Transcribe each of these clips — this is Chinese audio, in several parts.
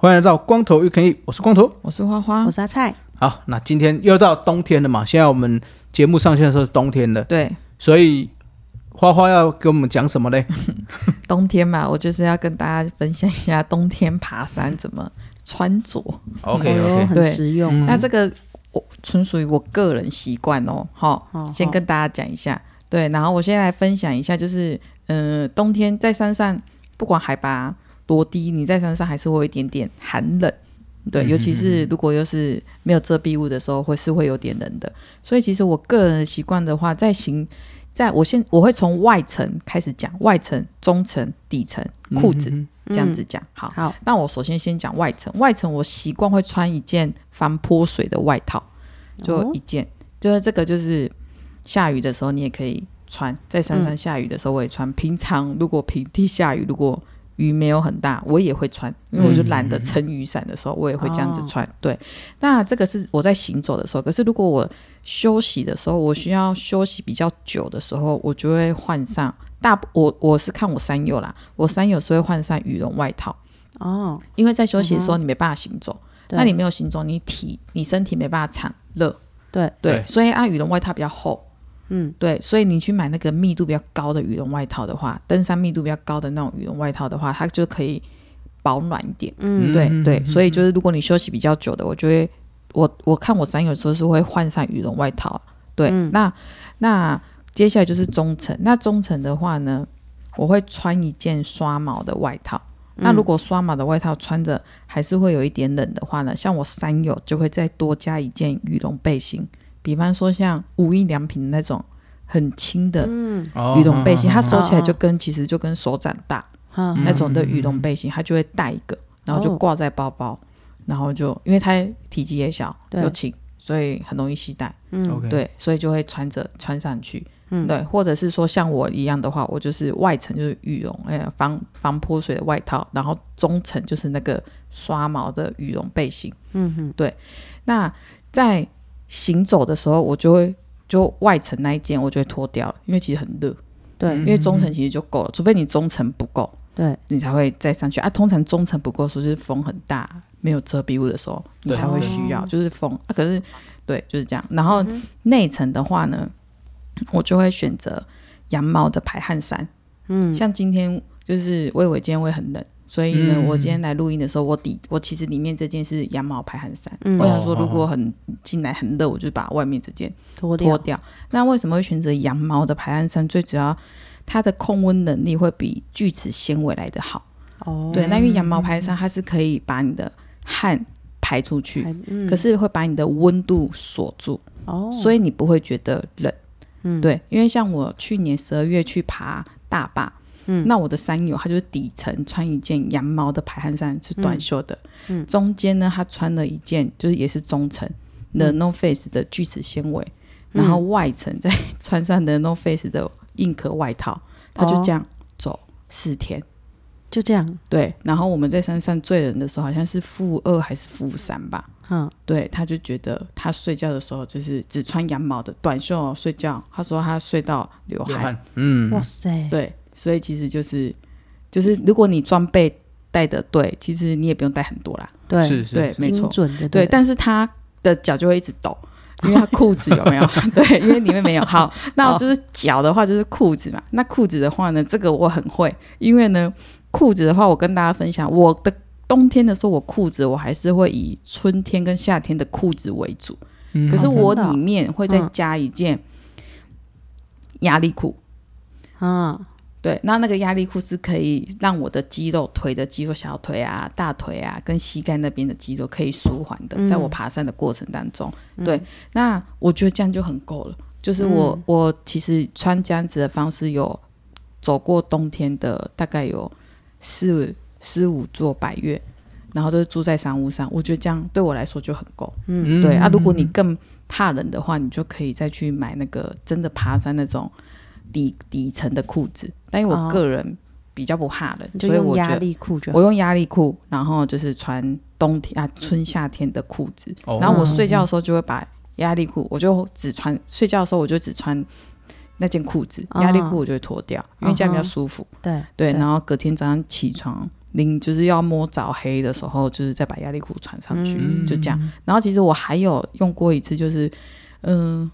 欢迎来到光头悠 CampEat，我是光头，我是花花，我是阿菜。好，那今天又到冬天了嘛？现在我们节目上线的时候是冬天的，对，所以花花要跟我们讲什么嘞？冬天嘛，我就是要跟大家分享一下冬天爬山怎么穿着。OK OK，很实用。嗯、那这个我纯属于我个人习惯哦，好，先跟大家讲一下。对，然后我先来分享一下，就是呃，冬天在山上，不管海拔多低，你在山上还是会有一点点寒冷。对，尤其是如果又是没有遮蔽物的时候，会是会有点冷的。所以其实我个人的习惯的话，在行，在我先我会从外层开始讲，外层、中层、底层裤子这样子讲。好，好，那我首先先讲外层，外层我习惯会穿一件防泼水的外套，就一件，就是这个就是下雨的时候你也可以穿，在山上下雨的时候我也穿。平常如果平地下雨，如果雨没有很大，我也会穿，因为我就懒得撑雨伞的时候，我也会这样子穿。嗯、对，那这个是我在行走的时候。可是如果我休息的时候，我需要休息比较久的时候，我就会换上大。我我是看我三友啦，我三友是会换上羽绒外套哦，因为在休息的时候你没办法行走，嗯、那你没有行走，你体你身体没办法产热。对对，所以啊，羽绒外套比较厚。嗯，对，所以你去买那个密度比较高的羽绒外套的话，登山密度比较高的那种羽绒外套的话，它就可以保暖一点。嗯，对对，所以就是如果你休息比较久的，我就会我我看我山友说是会换上羽绒外套。对，嗯、那那接下来就是中层，那中层的话呢，我会穿一件刷毛的外套。嗯、那如果刷毛的外套穿着还是会有一点冷的话呢，像我山友就会再多加一件羽绒背心。比方说像无印良品那种很轻的羽绒背心，嗯、它收起来就跟、哦、其实就跟手掌大、哦、那种的羽绒背心，它就会带一个，然后就挂在包包，哦、然后就因为它体积也小又轻，所以很容易携带。嗯，对，所以就会穿着穿上去。嗯，对，或者是说像我一样的话，我就是外层就是羽绒，哎呀，防防泼水的外套，然后中层就是那个刷毛的羽绒背心。嗯哼，对，那在。行走的时候，我就会就外层那一件，我就会脱掉了，因为其实很热。对，因为中层其实就够了，除非你中层不够，对，你才会再上去啊。通常中层不够的时候，就是风很大，没有遮蔽物的时候，你才会需要，就是风啊。可是，对，就是这样。然后内层的话呢，我就会选择羊毛的排汗衫。嗯，像今天就是我以为今天会很冷。所以呢，嗯、我今天来录音的时候，我底我其实里面这件是羊毛排汗衫。嗯、我想说，如果很进来很热，我就把外面这件脱掉。脱掉。那为什么会选择羊毛的排汗衫？最主要，它的控温能力会比聚酯纤维来的好。哦。对，那因为羊毛排汗衫它是可以把你的汗排出去，嗯、可是会把你的温度锁住。哦。所以你不会觉得冷。嗯。对，因为像我去年十二月去爬大坝。嗯，那我的山友他就是底层穿一件羊毛的排汗衫，是短袖的。嗯，嗯中间呢，他穿了一件就是也是中层的 North Face 的聚酯纤维，嗯、然后外层再穿上的 North Face 的硬壳外套，他就这样走四天，就这样。对，然后我们在山上最冷的时候好像是负二还是负三吧。嗯，对，他就觉得他睡觉的时候就是只穿羊毛的短袖睡觉，他说他睡到流汗。流汗嗯，哇塞，对。所以其实就是，就是如果你装备带的对，其实你也不用带很多啦。对，是是，对，没错，准的。对，但是他的脚就会一直抖，因为他裤子有没有？对，因为里面没有。好，那就是脚的话就是裤子嘛。那裤子的话呢，这个我很会，因为呢，裤子的话，我跟大家分享，我的冬天的时候，我裤子我还是会以春天跟夏天的裤子为主。嗯，可是我里面会再加一件压力裤。嗯。对，那那个压力裤是可以让我的肌肉、腿的肌肉、小腿啊、大腿啊，跟膝盖那边的肌肉可以舒缓的，在我爬山的过程当中。嗯、对，那我觉得这样就很够了。就是我，嗯、我其实穿这样子的方式，有走过冬天的大概有四四五座百岳，然后都是住在山屋上。我觉得这样对我来说就很够。嗯，对啊，如果你更怕冷的话，你就可以再去买那个真的爬山那种。底底层的裤子，但因为我个人比较不怕冷，所以我压得力裤就我用压力裤，然后就是穿冬天啊春夏天的裤子，哦。然后我睡觉的时候就会把压力裤，我就只穿睡觉的时候我就只穿那件裤子，哦。压力裤我就会脱掉，因为这样比较舒服。对对，然后隔天早上起床，临就是要摸早黑的时候，就是再把压力裤穿上去，嗯。就这样。然后其实我还有用过一次，就是嗯、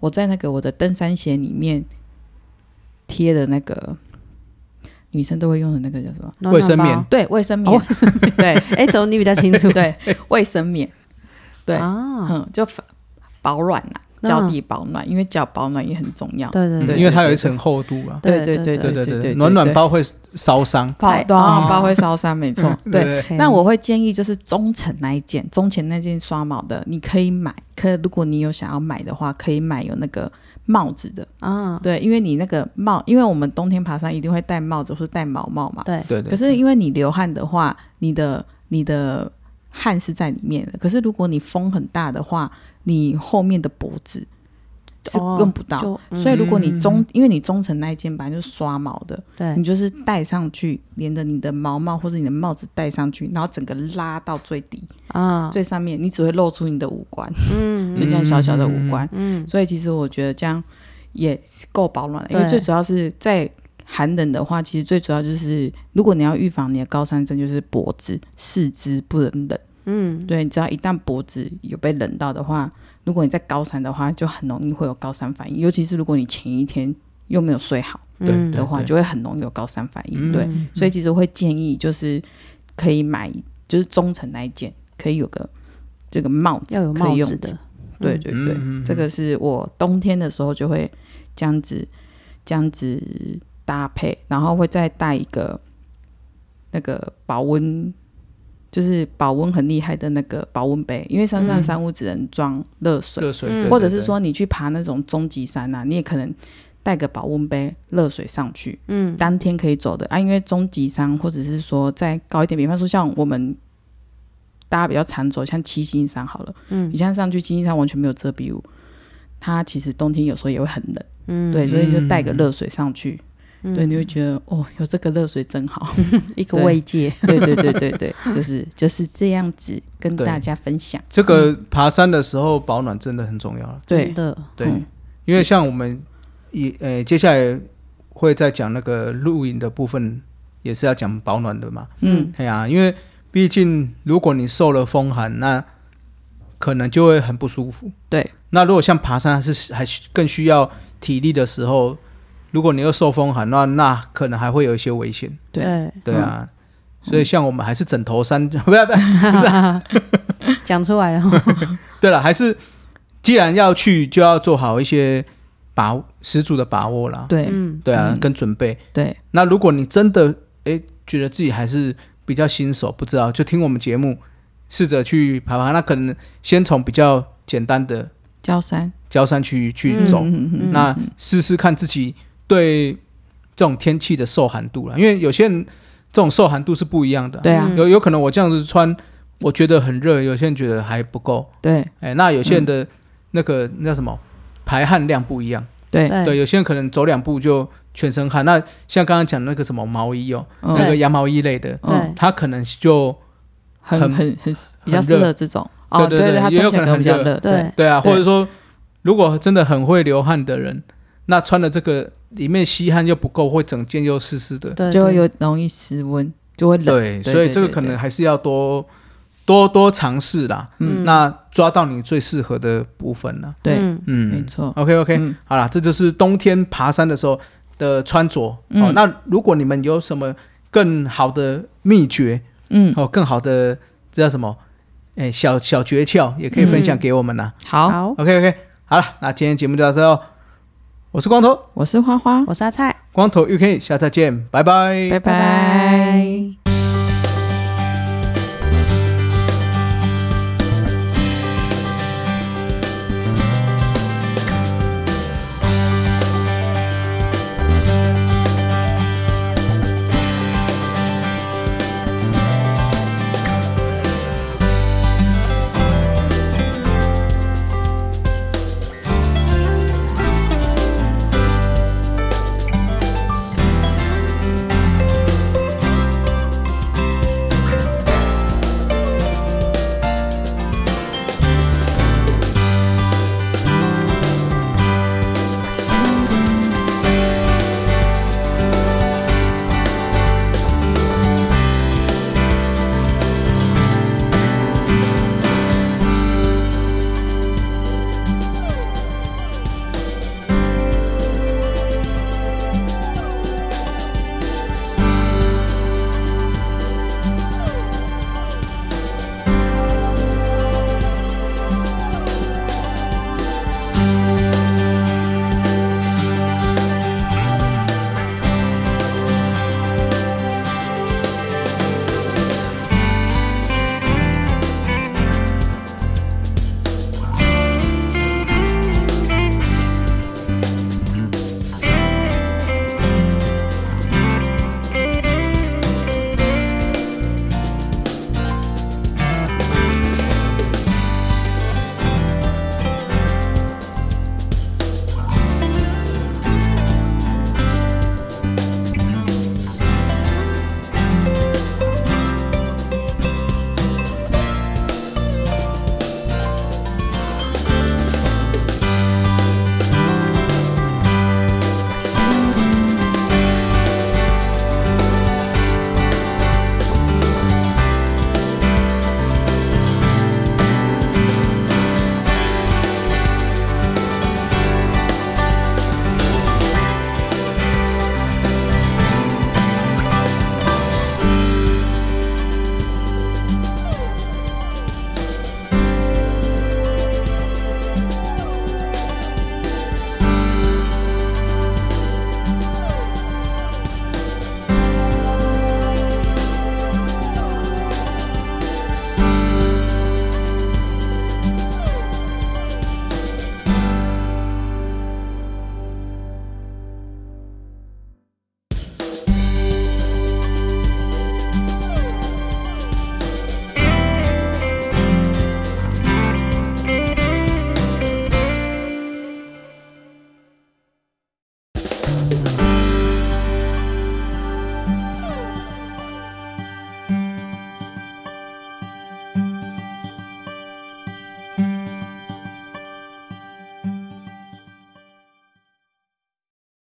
我在那个我的登山鞋里面贴的那个女生都会用的那个叫什么？暖暖包卫生棉对，卫生棉。哦 对哎，怎么你比较清楚？对，卫生棉。对，啊，嗯，就保暖啦，脚底保暖，因为脚保暖也很重要。对对对，嗯因为它有一层厚度啊。对对对对对对对，暖暖包会烧伤。保暖包会烧伤，没错。对，那我会建议就是中层那一件，中前那件刷毛的，你可以买。可如果你有想要买的话，可以买有那个帽子的。啊，对，因为你那个帽，因为我们冬天爬山一定会戴帽子或是戴毛帽嘛。对对对。可是因为你流汗的话，你的你的汗是在里面的。可是如果你风很大的话，你后面的脖子是哦用不到。所以如果你中，因为你中层那一件本来就是刷毛的，对你就是戴上去，连着你的毛帽或者你的帽子戴上去，然后整个拉到最底、啊，最上面，你只会露出你的五官，嗯 就这样小小的五官。嗯所以其实我觉得这样也够保暖了，因为最主要是在寒冷的话，其实最主要就是如果你要预防你的高山症，就是脖子、四肢不能冷。嗯，对，你只要一旦脖子有被冷到的话，如果你在高山的话，就很容易会有高山反应，尤其是如果你前一天又没有睡好对嗯。的话，就会很容易有高山反应。嗯。对，所以其实我会建议就是可以买，就是中层那一件，可以有个这个帽子，要有可以用帽子的，对对对，这个是我冬天的时候就会这样子这样子搭配，然后会再带一个那个保温，就是保温很厉害的那个保温杯，因为山上山屋只能装热水，热水，或者是说你去爬那种终极山啊，你也可能带个保温杯热水上去，嗯，当天可以走的啊，因为终极山或者是说再高一点，比方说像我们大家比较常走，像七星山好了，嗯。你像上去七星山完全没有遮蔽物，它其实冬天有时候也会很冷，嗯。对，所以就带个热水上去，嗯。对，你会觉得哦，有这个热水真好，一个慰藉，对对对对对，就是就是这样子跟大家分享，这个爬山的时候保暖真的很重要了。对。真的，对，嗯。因为像我们也呃接下来会再讲那个露营的部分，也是要讲保暖的嘛。嗯。对啊，因为毕竟如果你受了风寒，那可能就会很不舒服。对，那如果像爬山还是还需更需要体力的时候，如果你又受风寒，那那可能还会有一些危险。对。对，对啊，所以像我们还是枕头山，不 要不要，不 讲出来了，对了，还是既然要去，就要做好一些把握十足的把握啦。对。嗯，对啊，嗯。跟准备。对。那如果你真的诶觉得自己还是比较新手，不知道就听我们节目，试着去爬爬。那可能先从比较简单的焦山。焦山去去走，嗯嗯嗯。那试试看自己对这种天气的受寒度了。因为有些人这种受寒度是不一样的。对啊嗯有有可能我这样子穿，我觉得很热，有些人觉得还不够。对哎，那有些人的那个、那叫什么排汗量不一样。对对对，有些人可能走两步就全身汗。那像刚刚讲那个什么毛衣哦，嗯那个羊毛衣类的，他可能就很很很很比较适合这种哦，对对对它也有穿起来可能很热比较热，对对啊，或者说如果真的很会流汗的人，那穿了这个里面吸汗又不够，会整件又湿湿的。对，就会对有容易失温，就会冷。对，所以这个可能还是要多多多尝试啦。嗯那抓到你最适合的部分了。对，嗯嗯，没错。OK OK，、嗯好啦，这就是冬天爬山的时候的穿着。嗯哦，那如果你们有什么更好的秘诀，嗯，哦，更好的这叫什么？哎，小小诀窍也可以分享给我们啦。好，好，OK OK，好了，那今天节目就到这哦。我是光头，我是花花，我是阿菜，光头 UK，下次再见，拜拜，拜。拜拜。